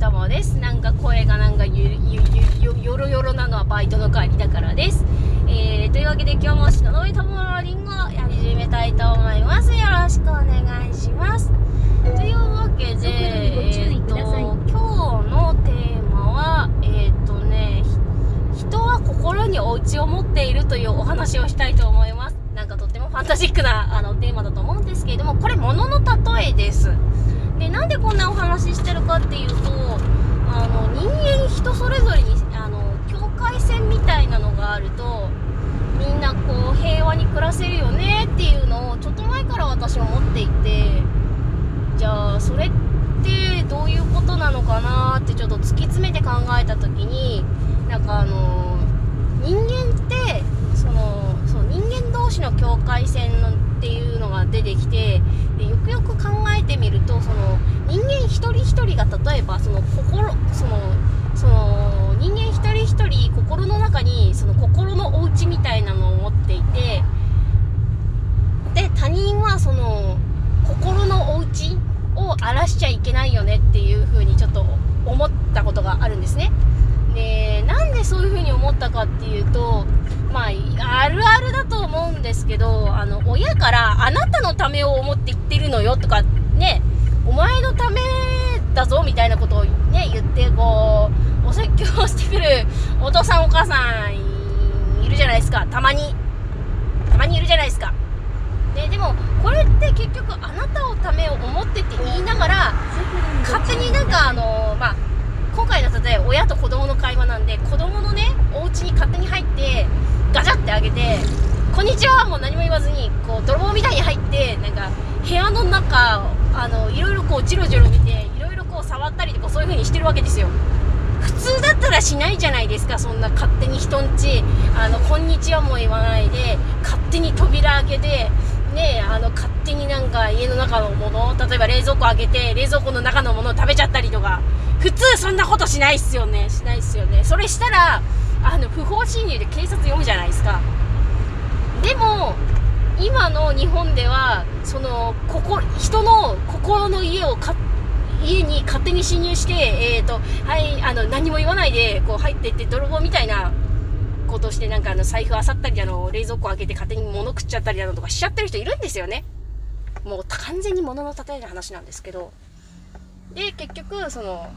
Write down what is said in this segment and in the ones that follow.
ともです。なんか声がなんかゆゆゆゆよろよろなのはバイトの帰りだからです。えー、というわけで今日も篠上友のりんごやり始めたいと思います。よろしくお願いします。というわけでえー、と今日のテーマはえっ、ー、とね人は心にお家を持っているというお話をしたいと思います。なんかとってもファンタジックなあのテーマだと思うんですけれどもこれ物の例えですでなんでこんなお話ししてるかっていうとあの人間人それぞれにあの境界線みたいなのがあるとみんなこう平和に暮らせるよねっていうのをちょっと前から私は思っていてじゃあそれってどういうことなのかなってちょっと突き詰めて考えた時になんかあの人間ってそのそう人間同士の境界線のっていうのが出てきてでよくよく考えてみるとその人間一人一人が例えばその心そのその人間一人一人心の中にその心のお家みたいなのを持っていてで他人はその心のお家を荒らしちゃいけないよねっていう風にちょっと思ったことがあるんですね。でなんでそういう風に思ったかっていうとまあ、あるあるだと思うんですけど、あの、親から、あなたのためを思ってのよとか、ね、お前のためだぞみたいなことをね、言って、こう、お説教してくるお父さんお母さんいるじゃないですか。たまに。たまにいるじゃないですか。で、でも、これって結局、あなたのためを思ってって言いながら、勝手になんか、あの、まあ、今回の例え親と子供の会話なんで子供のねお家に勝手に入ってガチャって開けて「こんにちは」もう何も言わずにこう泥棒みたいに入ってなんか部屋の中あのいろいろこうジロジロ見ていろいろこう触ったりとかそういう風にしてるわけですよ。普通だったらしないじゃないですかそんな勝手に人んちあのこんにちはも言わないで勝手に扉開けてねあの勝手になんか家の中のもの例えば冷蔵庫開けて冷蔵庫の中のものを食べちゃったりとか。普通そんなことしないっすよね。しないっすよね。それしたらあの不法侵入で警察呼ぶじゃないですか。でも今の日本ではそのここ人の心の家をか家に勝手に侵入して、えーとはい、あの何も言わないでこう入っていって泥棒みたいなことしてなんかあの財布あさったりあの冷蔵庫開けて勝手に物食っちゃったりだとかしちゃってる人いるんですよねもう完全に物の例えの話なんですけどで結局その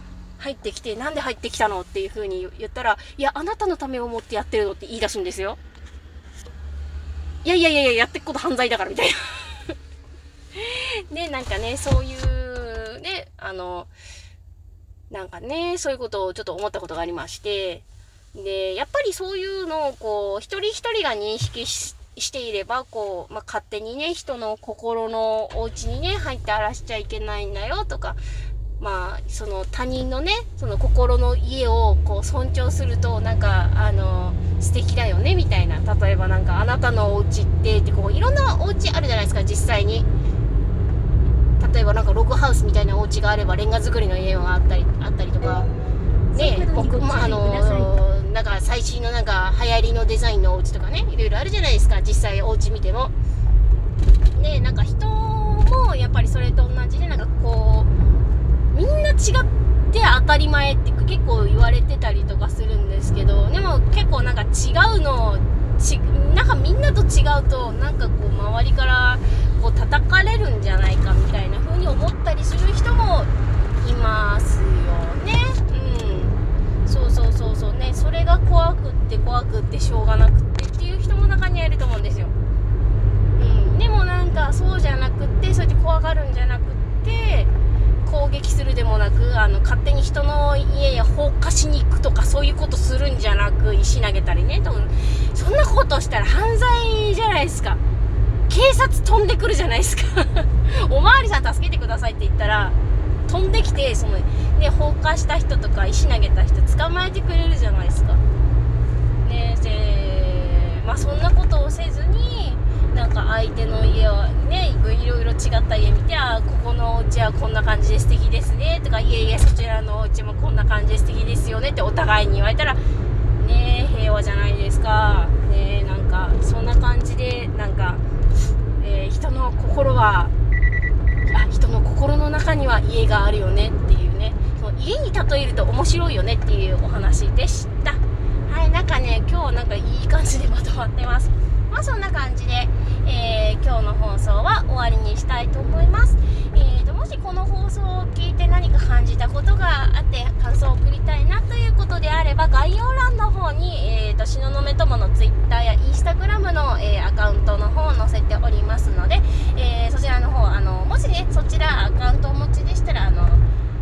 入ってきて、なんで入ってきたのっていう風に言ったら、いや、あなたのためを思ってやってるのって言い出すんですよ。いやいやいやいや、やってくこと犯罪だからみたいな。で、なんかね、そういう、ね、あの、なんかね、そういうことをちょっと思ったことがありまして、で、やっぱりそういうのをこう、一人一人が認識していれば、こう、まあ、勝手にね、人の心のお家にね、入って荒らしちゃいけないんだよとか、まあその他人のねその心の家をこう尊重するとなんかあの素敵だよねみたいな。例えばなんかあなたのお家ってってこういろんなお家あるじゃないですか実際に。例えばなんかログハウスみたいなお家があればレンガ造りの家があったりあったりとか。ね僕まああのなんか最新のなんか流行りのデザインのお家とかねいろいろあるじゃないですか実際お家見ても。ねなんか人もやっぱりそれと同じでなんかこうみんな違って当たり前って結構言われてたりとかするんですけどでも結構なんか違うのちなんかみんなと違うとなんかこう周りからこう叩かれるんじゃないかみたいな風に思ったりする人もいますよねうんそうそうそうそうねそれが怖くって怖くってしょうがなくってっていう人も中にはいると思うんですようんでもなんかそうじゃなくってそうやって怖がるんじゃなくって攻撃するでもなくあの勝手に人の家や放火しに行くとかそういうことするんじゃなく石投げたりね。とそんなことしたら犯罪じゃないですか。警察飛んでくるじゃないですか。おまわりさん助けてくださいって言ったら飛んできてその、ね、放火した人とか石投げた人捕まえてくれるじゃないですか。ねえまあそんなことをせずになんか相手の家をねいろいろ違った家見てあここのお家はこんな感じで素敵ですねとかいえいえそちらのお家もこんな感じで素敵ですよねってお互いに言われたらねえ平和じゃないですかねなんかそんな感じでなんか、えー、人の心はあ人の心の中には家があるよねっていうね。その家に例えると面白いよねっていうお話でした。はいなんかね今日なんかいい感じでまとまってます。まあそんな感じで、えー、今日の放送は終わりにしたいと思います。えーと、もしこの放送を聞いて何か感じたことがあって感想を送りたいなということであれば概要欄の方に、えーと、東雲友の Twitter や Instagram の、えー、アカウントの方を載せておりますので、えー、そちらの方あのもしねそちらアカウントをお持ちでしたらあの、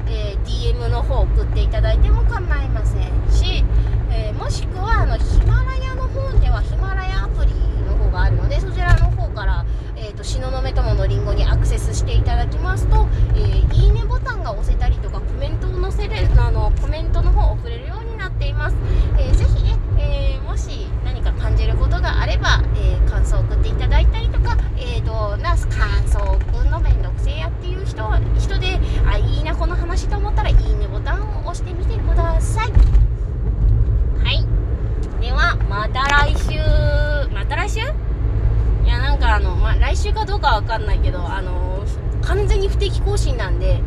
えー、DM の方を送っていただいても構いませんし、えもしくはあのヒマラヤの方ではヒマラヤアプリの方があるのでそちらの方からえーと、東雲友のりんごにアクセスしていただきますと、えー、いいねボタンが押せたりとかコメントを載せるあのコメントの方を送れるようになっています、えー、ぜひね、えー、もし何か感じることがあれば、えー、感想を送っていただいたりとか、えーと、な感想を送るのめんどくせえやっていう人人であいいなこの話と思ったらいいねボタンを押してみてくださいはいではまた来週また来週いやなんかあの、まあ、来週かわかんないけどあの完全に不定期更新なんで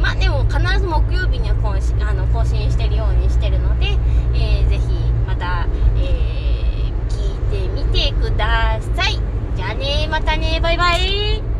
まあでも必ず木曜日には更新あの更新してるようにしてるので、えー、ぜひまた、えー、聞いてみてください。じゃあねまたねバイバイ。